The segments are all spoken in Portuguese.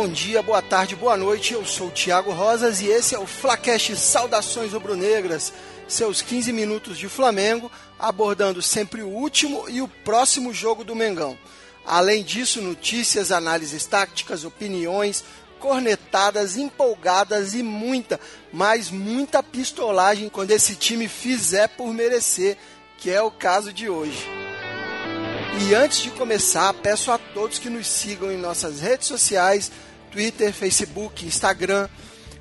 Bom dia, boa tarde, boa noite. Eu sou o Thiago Rosas e esse é o Flacast Saudações Rubro-Negras. Seus 15 minutos de Flamengo, abordando sempre o último e o próximo jogo do Mengão. Além disso, notícias, análises táticas, opiniões, cornetadas, empolgadas e muita, mas muita pistolagem quando esse time fizer por merecer, que é o caso de hoje. E antes de começar, peço a todos que nos sigam em nossas redes sociais, Twitter, Facebook, Instagram,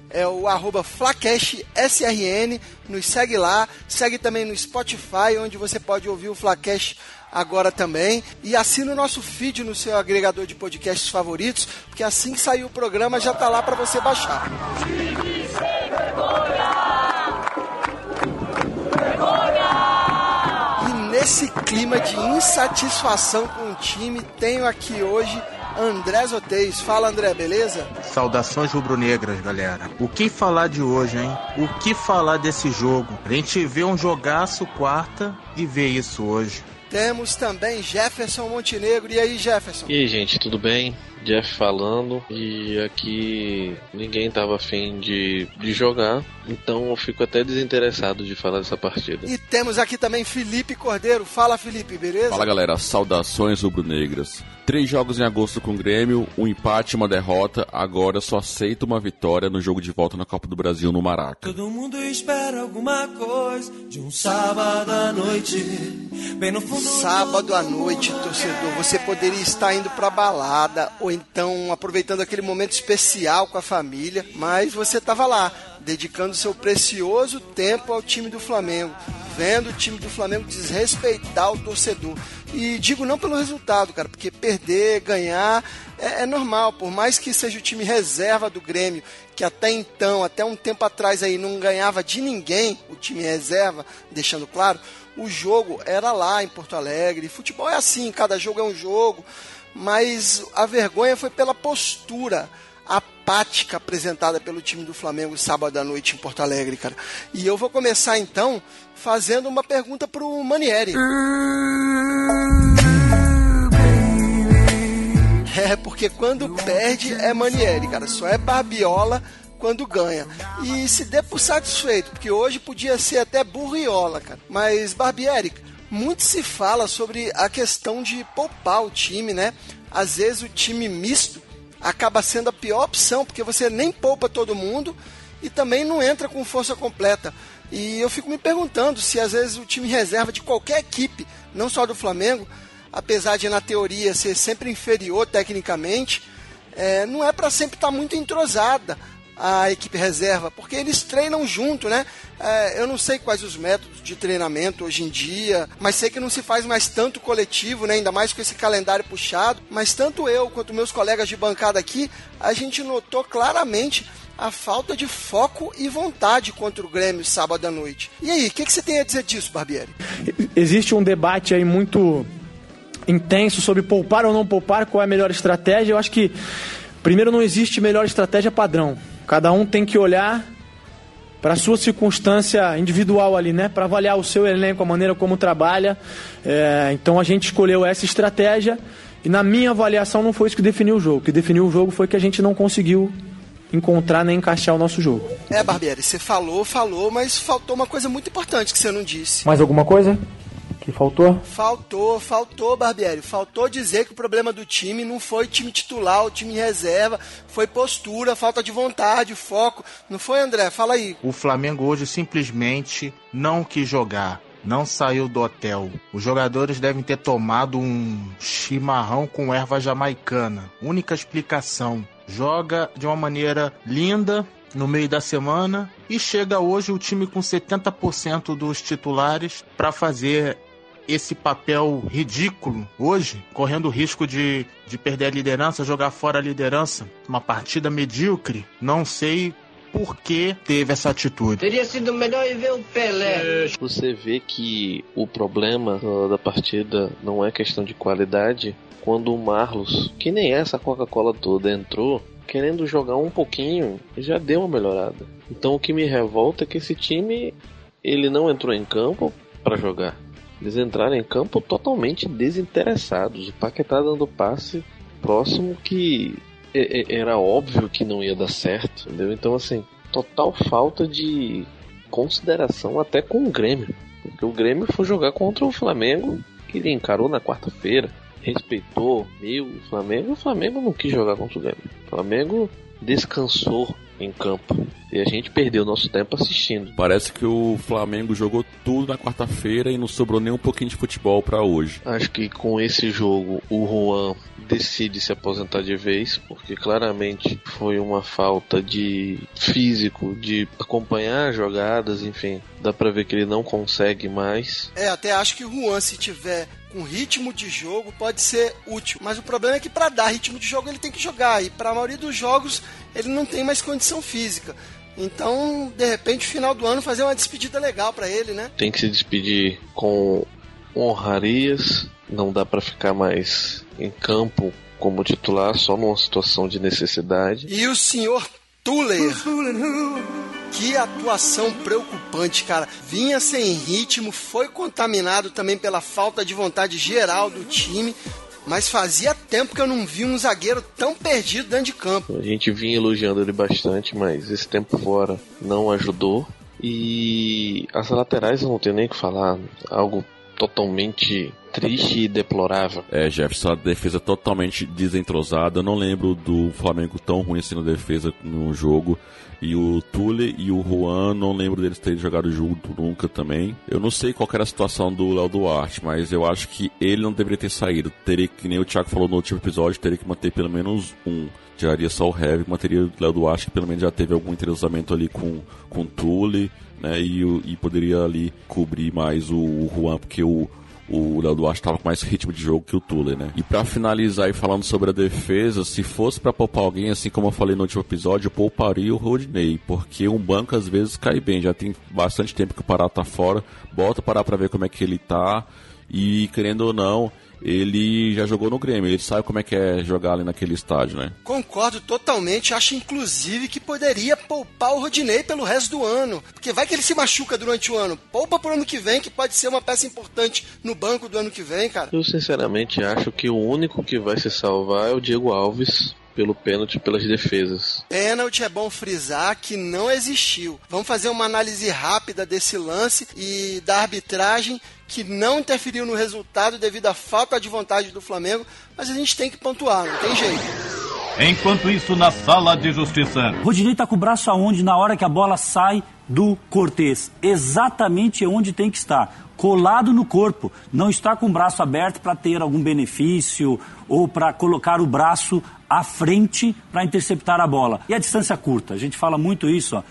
é o arroba FlacashSRN, nos segue lá, segue também no Spotify, onde você pode ouvir o Flacash agora também, e assina o nosso feed no seu agregador de podcasts favoritos, porque assim que sair o programa já está lá para você baixar. nesse clima de insatisfação com o time, tenho aqui hoje André Zotez. Fala, André, beleza? Saudações rubro-negras, galera. O que falar de hoje, hein? O que falar desse jogo? A gente vê um jogaço quarta e vê isso hoje. Temos também Jefferson Montenegro. E aí, Jefferson? E aí, gente, tudo bem? Jeff falando e aqui ninguém tava afim de, de jogar, então eu fico até desinteressado de falar dessa partida. E temos aqui também Felipe Cordeiro. Fala, Felipe, beleza? Fala, galera. Saudações rubro-negras. Três jogos em agosto com o Grêmio, um empate e uma derrota. Agora só aceito uma vitória no jogo de volta na Copa do Brasil no Maraca. Todo mundo espera alguma coisa de um sábado à noite. Bem no fundo sábado à noite, torcedor, você poderia estar indo pra balada ou então aproveitando aquele momento especial com a família, mas você estava lá, dedicando seu precioso tempo ao time do Flamengo, vendo o time do Flamengo desrespeitar o torcedor. E digo não pelo resultado, cara, porque perder, ganhar é, é, normal, por mais que seja o time reserva do Grêmio, que até então, até um tempo atrás aí não ganhava de ninguém, o time reserva, deixando claro, o jogo era lá em Porto Alegre. Futebol é assim, cada jogo é um jogo mas a vergonha foi pela postura apática apresentada pelo time do Flamengo sábado à noite em Porto Alegre, cara. E eu vou começar então fazendo uma pergunta pro Manieri. É, porque quando perde é Manieri, cara. Só é Barbiola quando ganha. E se dê por satisfeito, porque hoje podia ser até burriola, cara. Mas Barbieri, muito se fala sobre a questão de poupar o time, né? Às vezes o time misto acaba sendo a pior opção, porque você nem poupa todo mundo e também não entra com força completa. E eu fico me perguntando se às vezes o time reserva de qualquer equipe, não só do Flamengo, apesar de na teoria ser sempre inferior tecnicamente, é, não é para sempre estar tá muito entrosada a equipe reserva, porque eles treinam junto, né? É, eu não sei quais os métodos de treinamento hoje em dia, mas sei que não se faz mais tanto coletivo, né? Ainda mais com esse calendário puxado. Mas tanto eu quanto meus colegas de bancada aqui, a gente notou claramente a falta de foco e vontade contra o Grêmio sábado à noite. E aí, o que, que você tem a dizer disso, Barbieri? Existe um debate aí muito intenso sobre poupar ou não poupar, qual é a melhor estratégia. Eu acho que, primeiro, não existe melhor estratégia padrão. Cada um tem que olhar para a sua circunstância individual ali, né? Para avaliar o seu elenco, a maneira como trabalha. É, então a gente escolheu essa estratégia e na minha avaliação não foi isso que definiu o jogo. O que definiu o jogo foi que a gente não conseguiu encontrar nem encaixar o nosso jogo. É, Barbieri, você falou, falou, mas faltou uma coisa muito importante que você não disse. Mais alguma coisa? Que faltou? Faltou, faltou, Barbieri. Faltou dizer que o problema do time não foi time titular, o time reserva, foi postura, falta de vontade, foco. Não foi, André? Fala aí. O Flamengo hoje simplesmente não quis jogar. Não saiu do hotel. Os jogadores devem ter tomado um chimarrão com erva jamaicana. Única explicação. Joga de uma maneira linda, no meio da semana e chega hoje o time com 70% dos titulares para fazer esse papel ridículo hoje, correndo o risco de, de perder a liderança, jogar fora a liderança, uma partida medíocre, não sei por que teve essa atitude. Teria sido melhor ir ver o Pelé. Você vê que o problema da partida não é questão de qualidade. Quando o Marlos, que nem essa Coca-Cola toda, entrou, querendo jogar um pouquinho, já deu uma melhorada. Então o que me revolta é que esse time ele não entrou em campo para jogar. Eles entraram em campo totalmente desinteressados. O Paquetá dando passe próximo que era óbvio que não ia dar certo, entendeu? Então assim, total falta de consideração até com o Grêmio. Porque o Grêmio foi jogar contra o Flamengo, que ele encarou na quarta-feira respeitou meio o Flamengo, o Flamengo não quis jogar contra o Grêmio. O Flamengo descansou em campo. E a gente perdeu nosso tempo assistindo. Parece que o Flamengo jogou tudo na quarta-feira e não sobrou nem um pouquinho de futebol para hoje. Acho que com esse jogo o Juan decide se aposentar de vez, porque claramente foi uma falta de físico, de acompanhar jogadas, enfim. Dá pra ver que ele não consegue mais. É, até acho que o Juan, se tiver com ritmo de jogo pode ser útil. Mas o problema é que para dar ritmo de jogo ele tem que jogar e para a maioria dos jogos ele não tem mais condição física. Então, de repente, final do ano fazer uma despedida legal para ele, né? Tem que se despedir com honrarias, não dá para ficar mais em campo como titular só numa situação de necessidade. E o senhor Tuller. Que atuação preocupante, cara. Vinha sem ritmo, foi contaminado também pela falta de vontade geral do time. Mas fazia tempo que eu não vi um zagueiro tão perdido dentro de campo. A gente vinha elogiando ele bastante, mas esse tempo fora não ajudou. E as laterais eu não tenho nem o que falar. Algo totalmente triste e deplorável. É, Jefferson, a defesa totalmente desentrosada. Eu não lembro do Flamengo tão ruim assim na defesa no jogo. E o Tule e o Juan, não lembro deles terem jogado junto nunca também. Eu não sei qual era a situação do Léo Duarte, mas eu acho que ele não deveria ter saído. Teria que, nem o Thiago falou no último episódio, teria que manter pelo menos um. Tiraria só o Heavy, manteria o Léo Duarte, que pelo menos já teve algum entrosamento ali com, com o Tule, né? E, e poderia ali cobrir mais o, o Juan, porque o, o Léo Duarte estava com mais ritmo de jogo que o Tuller, né? E para finalizar falando sobre a defesa, se fosse para poupar alguém, assim como eu falei no último episódio, eu pouparia o Rodney, porque um banco às vezes cai bem, já tem bastante tempo que o Pará tá fora, bota o Pará para ver como é que ele tá, e querendo ou não, ele já jogou no Grêmio, ele sabe como é que é jogar ali naquele estádio, né? Concordo totalmente, acho inclusive que poderia poupar o Rodinei pelo resto do ano, porque vai que ele se machuca durante o ano, poupa pro ano que vem, que pode ser uma peça importante no banco do ano que vem, cara. Eu sinceramente acho que o único que vai se salvar é o Diego Alves, pelo pênalti pelas defesas. Pênalti é bom frisar que não existiu. Vamos fazer uma análise rápida desse lance e da arbitragem que não interferiu no resultado devido à falta de vontade do Flamengo, mas a gente tem que pontuar, não tem jeito. Enquanto isso, na sala de justiça. Rodinei tá com o braço aonde na hora que a bola sai do Cortez? Exatamente onde tem que estar. Colado no corpo. Não está com o braço aberto para ter algum benefício ou para colocar o braço à frente para interceptar a bola. E a distância curta. A gente fala muito isso, ó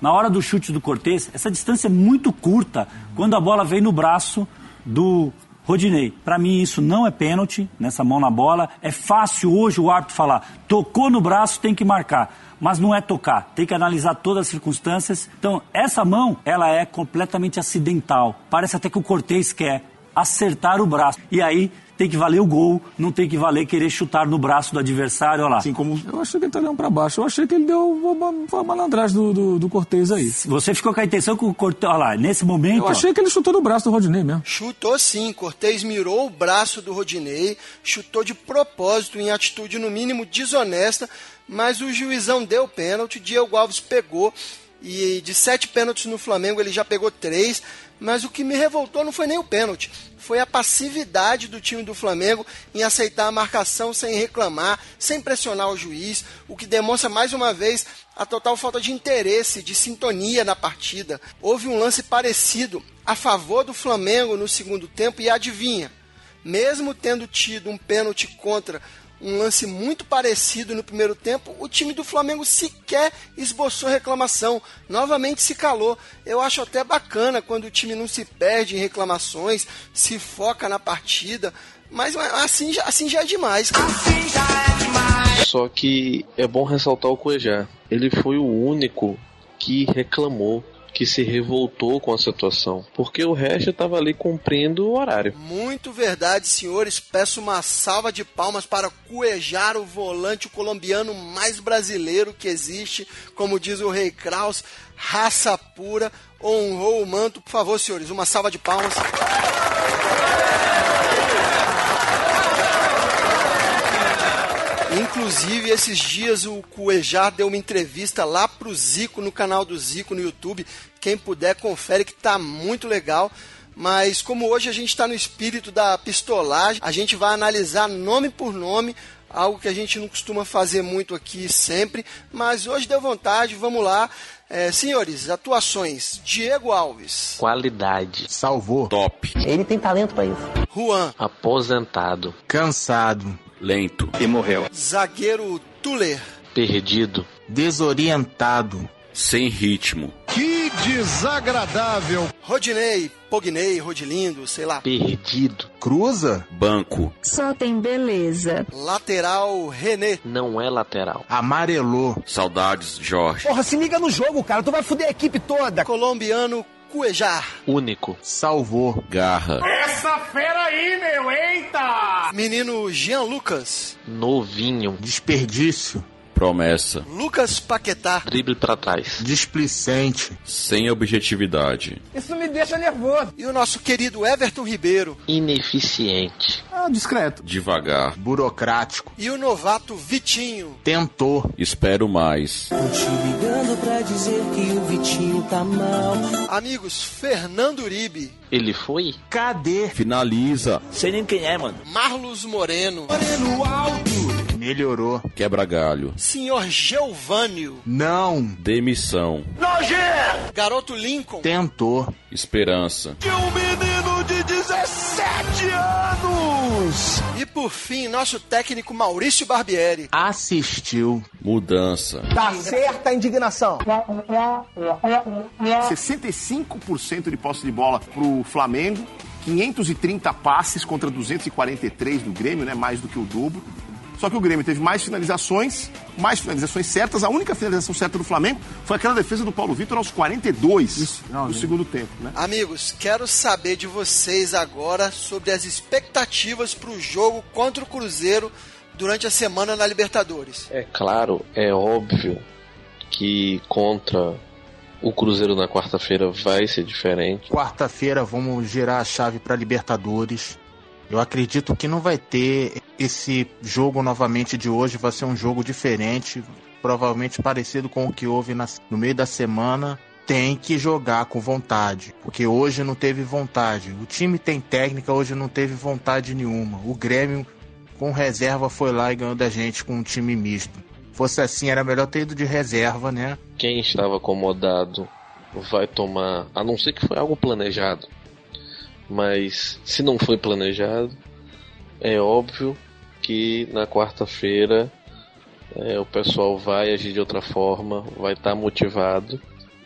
na hora do chute do Cortez, essa distância é muito curta quando a bola vem no braço do Rodinei. Para mim isso não é pênalti, nessa mão na bola. É fácil hoje o árbitro falar, tocou no braço, tem que marcar. Mas não é tocar, tem que analisar todas as circunstâncias. Então, essa mão, ela é completamente acidental. Parece até que o Cortez quer acertar o braço. E aí tem que valer o gol, não tem que valer querer chutar no braço do adversário, olha lá. Assim como eu achei que ele tá olhando para baixo, eu achei que ele deu uma, malandragem do, do, do Cortez aí. Você ficou com a intenção que o Cortez, olha lá, nesse momento... Eu achei ó... que ele chutou no braço do Rodinei mesmo. Chutou sim, Cortez mirou o braço do Rodinei, chutou de propósito, em atitude no mínimo desonesta, mas o juizão deu pênalti, Diego Alves pegou E de sete pênaltis no Flamengo ele já pegou três. Mas o que me revoltou não foi nem o pênalti, foi a passividade do time do Flamengo em aceitar a marcação sem reclamar, sem pressionar o juiz, o que demonstra mais uma vez a total falta de interesse, de sintonia na partida. Houve um lance parecido a favor do Flamengo no segundo tempo e adivinha, mesmo tendo tido um pênalti contra um lance muito parecido no primeiro tempo, o time do Flamengo sequer esboçou reclamação, novamente se calou. Eu acho até bacana quando o time não se perde em reclamações, se foca na partida, mas assim já, assim já é demais. Assim já é demais. Só que é bom ressaltar o Cuejá. Ele foi o único que reclamou que se revoltou com a situação, porque o resto estava ali cumprindo o horário. Muito verdade, senhores. Peço uma salva de palmas para Cuejar, o volante colombiano mais brasileiro que existe, como diz o Rei Kraus, raça pura, honrou o manto. Por favor, senhores, uma salva de palmas. Inclusive, esses dias o Cuejar deu uma entrevista lá pro Zico, no canal do Zico no YouTube. Quem puder, confere que tá muito legal. Mas como hoje a gente está no espírito da pistolagem, a gente vai analisar nome por nome, algo que a gente não costuma fazer muito aqui sempre. Mas hoje deu vontade, vamos lá. É, senhores, atuações. Diego Alves. Qualidade. Salvou. Top. Ele tem talento para isso. Juan. Aposentado. Cansado lento e morreu. Zagueiro Tuller, perdido, desorientado, sem ritmo. Que desagradável. Rodinei, Pognei, Rodilindo, sei lá. Perdido. Cruza. Banco. Só tem beleza. Lateral René. Não é lateral. Amarelou. Saudades, Jorge. Porra, se liga no jogo, cara. Tu vai foder a equipe toda. Colombiano Cuejar. Único. Salvou. Garra. Essa fera aí, meu, eita! Menino Jean Lucas. Novinho. Desperdício. Promessa. Lucas Paquetá. Drible para trás. Displicente. Sem objetividade. Isso me deixa nervoso. E o nosso querido Everton Ribeiro. Ineficiente. Ah, discreto. Devagar. Burocrático. E o novato Vitinho. Tentou. Espero mais. Tô te ligando pra dizer que o Vitinho tá mal. Amigos, Fernando Uribe. Ele foi? Cadê? Finaliza. Sei nem quem é, mano. Marlos Moreno. Moreno alto. Melhorou. Quebra galho. Senhor Geovânio. Não. Demissão. Nojento. Garoto Lincoln. Tentou. Esperança. Que um menino de 17 anos. E por fim, nosso técnico Maurício Barbieri. Assistiu. Mudança. Tá certa a indignação. 65% de posse de bola pro Flamengo. 530 passes contra 243 do Grêmio, né? Mais do que o dobro. Só que o Grêmio teve mais finalizações, mais finalizações certas. A única finalização certa do Flamengo foi aquela defesa do Paulo Vitor aos 42 Isso, não, do segundo tempo. Né? Amigos, quero saber de vocês agora sobre as expectativas para o jogo contra o Cruzeiro durante a semana na Libertadores. É claro, é óbvio que contra o Cruzeiro na quarta-feira vai ser diferente. Quarta-feira vamos girar a chave para Libertadores. Eu acredito que não vai ter esse jogo novamente de hoje, vai ser um jogo diferente, provavelmente parecido com o que houve na, no meio da semana. Tem que jogar com vontade, porque hoje não teve vontade. O time tem técnica, hoje não teve vontade nenhuma. O Grêmio, com reserva, foi lá e ganhou da gente com um time misto. Fosse assim, era melhor ter ido de reserva, né? Quem estava acomodado vai tomar, a não ser que foi algo planejado, mas se não foi planejado, é óbvio que na quarta-feira é, o pessoal vai agir de outra forma, vai estar tá motivado.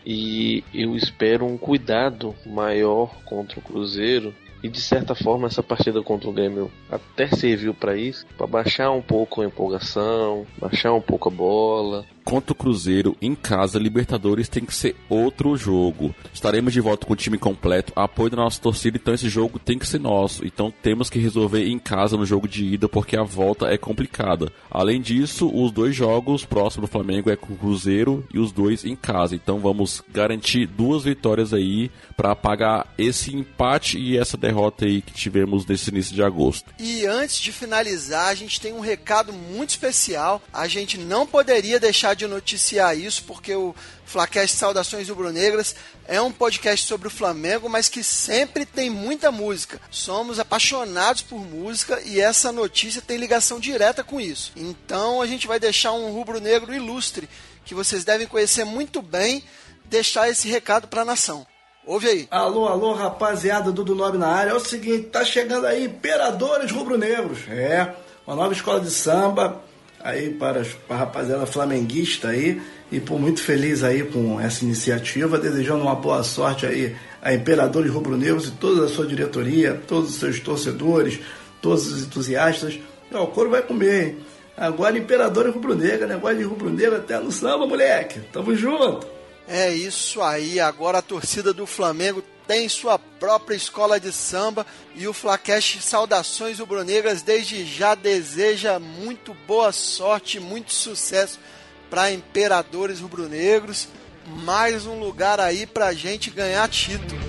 E eu espero um cuidado maior contra o Cruzeiro e de certa forma essa partida contra o Grêmio até serviu para isso, para baixar um pouco a empolgação, baixar um pouco a bola, contra o Cruzeiro em casa, Libertadores tem que ser outro jogo. Estaremos de volta com o time completo, apoio da nossa torcida, então esse jogo tem que ser nosso. Então temos que resolver em casa no jogo de ida, porque a volta é complicada. Além disso, os dois jogos próximos do Flamengo é com o Cruzeiro e os dois em casa. Então vamos garantir duas vitórias aí para apagar esse empate e essa derrota aí que tivemos nesse início de agosto. E antes de finalizar, a gente tem um recado muito especial. A gente não poderia deixar deixar de noticiar isso, porque o Flacast Saudações Rubro-Negras é um podcast sobre o Flamengo, mas que sempre tem muita música. Somos apaixonados por música e essa notícia tem ligação direta com isso. Então a gente vai deixar um rubro-negro ilustre que vocês devem conhecer muito bem, deixar esse recado para a nação. Ouve aí. Alô, alô, rapaziada do Nobre na área. É o seguinte, tá chegando aí Imperadores Rubro-Negros. É, uma nova escola de samba aí para, a rapaziada flamenguista aí. E por muito feliz aí com essa iniciativa, desejando uma boa sorte aí a Imperadores Rubro-Negros e toda a sua diretoria, todos os seus torcedores, todos os entusiastas. Ó, o couro vai comer, hein? Agora Imperadores Rubro-Negra, negócio de Rubro-Negra até no samba, moleque. Tamo junto. É isso aí, agora a torcida do Flamengo tem sua própria escola de samba e o Flacash Saudações Rubro-Negras desde já deseja muito boa sorte, muito sucesso para Imperadores Rubro-Negros. Mais um lugar aí pra gente ganhar título.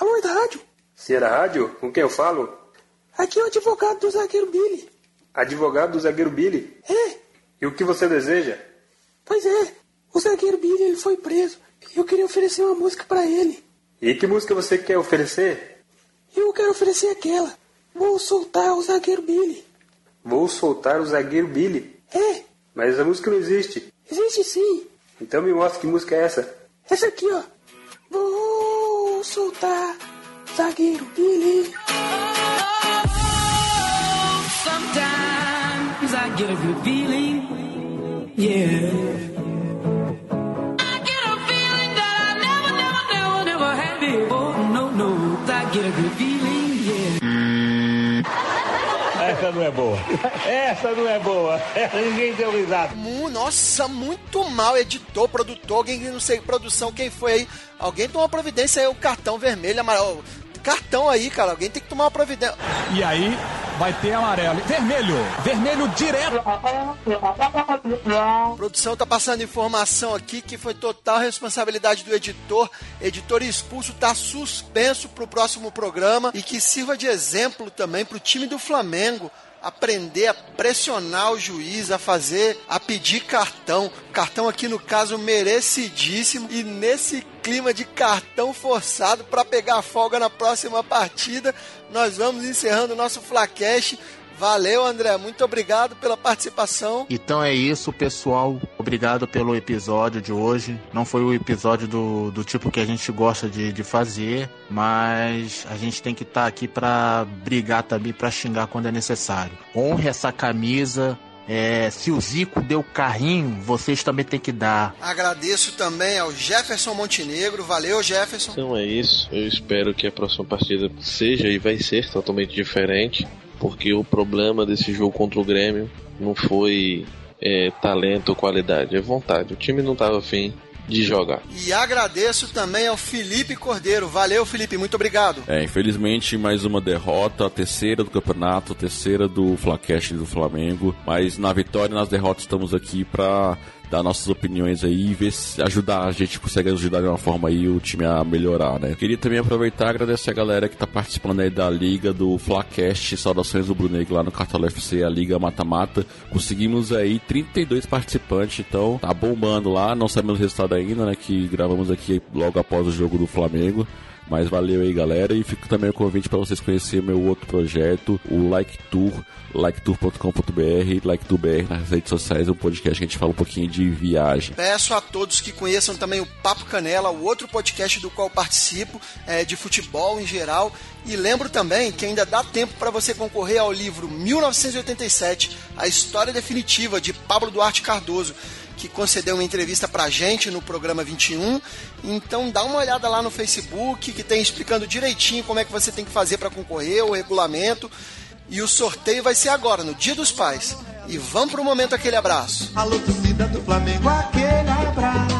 Alô, é da rádio? Se era rádio, com quem eu falo? Aqui é o advogado do zagueiro Billy. Advogado do zagueiro Billy? É. E o que você deseja? Pois é, o zagueiro Billy ele foi preso. Eu queria oferecer uma música para ele. E que música você quer oferecer? Eu quero oferecer aquela. Vou soltar o zagueiro Billy. Vou soltar o zagueiro Billy? É. Mas a música não existe. Existe sim. Então me mostra que música é essa. Essa aqui, ó. Vou soltar zagueiro Billy. Get a good feeling. Yeah. Essa não é boa. Essa não é boa. Essa ninguém deu risada. Nossa, muito mal. Editor, produtor, alguém não sei, produção, quem foi aí? Alguém tomou providência aí, o cartão vermelho, amarelo. Cartão aí, cara. Alguém tem que tomar uma providência. E aí vai ter amarelo. Vermelho. Vermelho direto. A produção tá passando informação aqui que foi total responsabilidade do editor. Editor expulso tá suspenso pro próximo programa e que sirva de exemplo também pro time do Flamengo aprender a pressionar o juiz, a fazer, a pedir cartão. Cartão aqui no caso merecidíssimo e nesse clima de cartão forçado para pegar folga na próxima partida, nós vamos encerrando o nosso Flacash. Valeu, André. Muito obrigado pela participação. Então é isso, pessoal. Obrigado pelo episódio de hoje. Não foi o episódio do, do tipo que a gente gosta de, de fazer, mas a gente tem que estar tá aqui para brigar também, para xingar quando é necessário. Honre essa camisa. É, se o Zico deu carrinho, vocês também tem que dar. Agradeço também ao Jefferson Montenegro. Valeu, Jefferson. Então é isso. Eu espero que a próxima partida seja e vai ser totalmente diferente porque o problema desse jogo contra o Grêmio não foi é, talento ou qualidade, é vontade. O time não estava afim de jogar. E agradeço também ao Felipe Cordeiro. Valeu, Felipe, muito obrigado. É, infelizmente, mais uma derrota, a terceira do campeonato, a terceira do Flacast do Flamengo. Mas na vitória e nas derrotas estamos aqui para dar nossas opiniões aí e ver se ajudar a gente consegue ajudar de uma forma aí o time a melhorar, né? Queria também aproveitar e agradecer a galera que tá participando aí da liga do Flacast, saudações do Brunegro lá no Cartola FC, a liga mata-mata. Conseguimos aí 32 participantes, então tá bombando lá, não sabemos o resultado ainda, né, que gravamos aqui logo após o jogo do Flamengo. Mas valeu aí, galera. E fico também o convite para vocês conhecerem meu outro projeto, o Like Tour, liketour.com.br, LikeTourBR nas redes sociais, é um podcast que a gente fala um pouquinho de viagem. Peço a todos que conheçam também o Papo Canela, o outro podcast do qual participo, é, de futebol em geral. E lembro também que ainda dá tempo para você concorrer ao livro 1987, A História Definitiva, de Pablo Duarte Cardoso que concedeu uma entrevista pra gente no programa 21. Então dá uma olhada lá no Facebook, que tem explicando direitinho como é que você tem que fazer para concorrer, o regulamento. E o sorteio vai ser agora, no Dia dos Pais. E vamos pro momento aquele abraço. Alô, torcida do Flamengo, aquele abraço.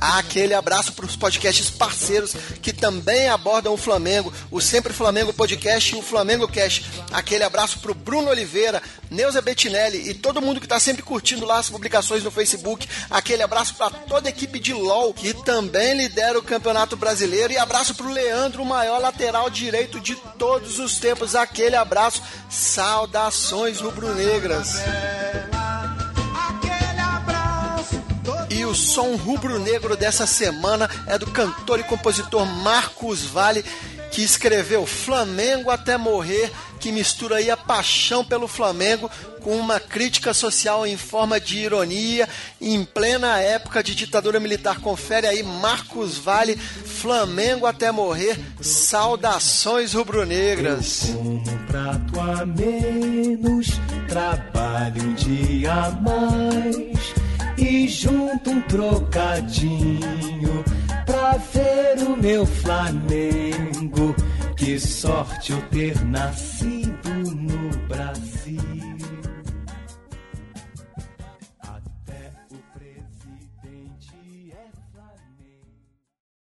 Aquele abraço para os podcasts parceiros que também abordam o Flamengo, o Sempre Flamengo Podcast e o Flamengo Cast. Aquele abraço para o Bruno Oliveira, Neuza Bettinelli e todo mundo que está sempre curtindo lá as publicações no Facebook. Aquele abraço para toda a equipe de LOL que também lidera o Campeonato Brasileiro. E abraço para o Leandro, o maior lateral direito de todos os tempos. Aquele abraço, saudações rubro-negras. O som rubro-negro dessa semana é do cantor e compositor Marcos Vale, que escreveu Flamengo até morrer, que mistura aí a paixão pelo Flamengo com uma crítica social em forma de ironia em plena época de ditadura militar. Confere aí Marcos Vale, Flamengo até morrer, saudações rubro-negras. Trabalho um dia mais e junto um trocadinho pra ver o meu Flamengo. Que sorte eu ter nascido no Brasil.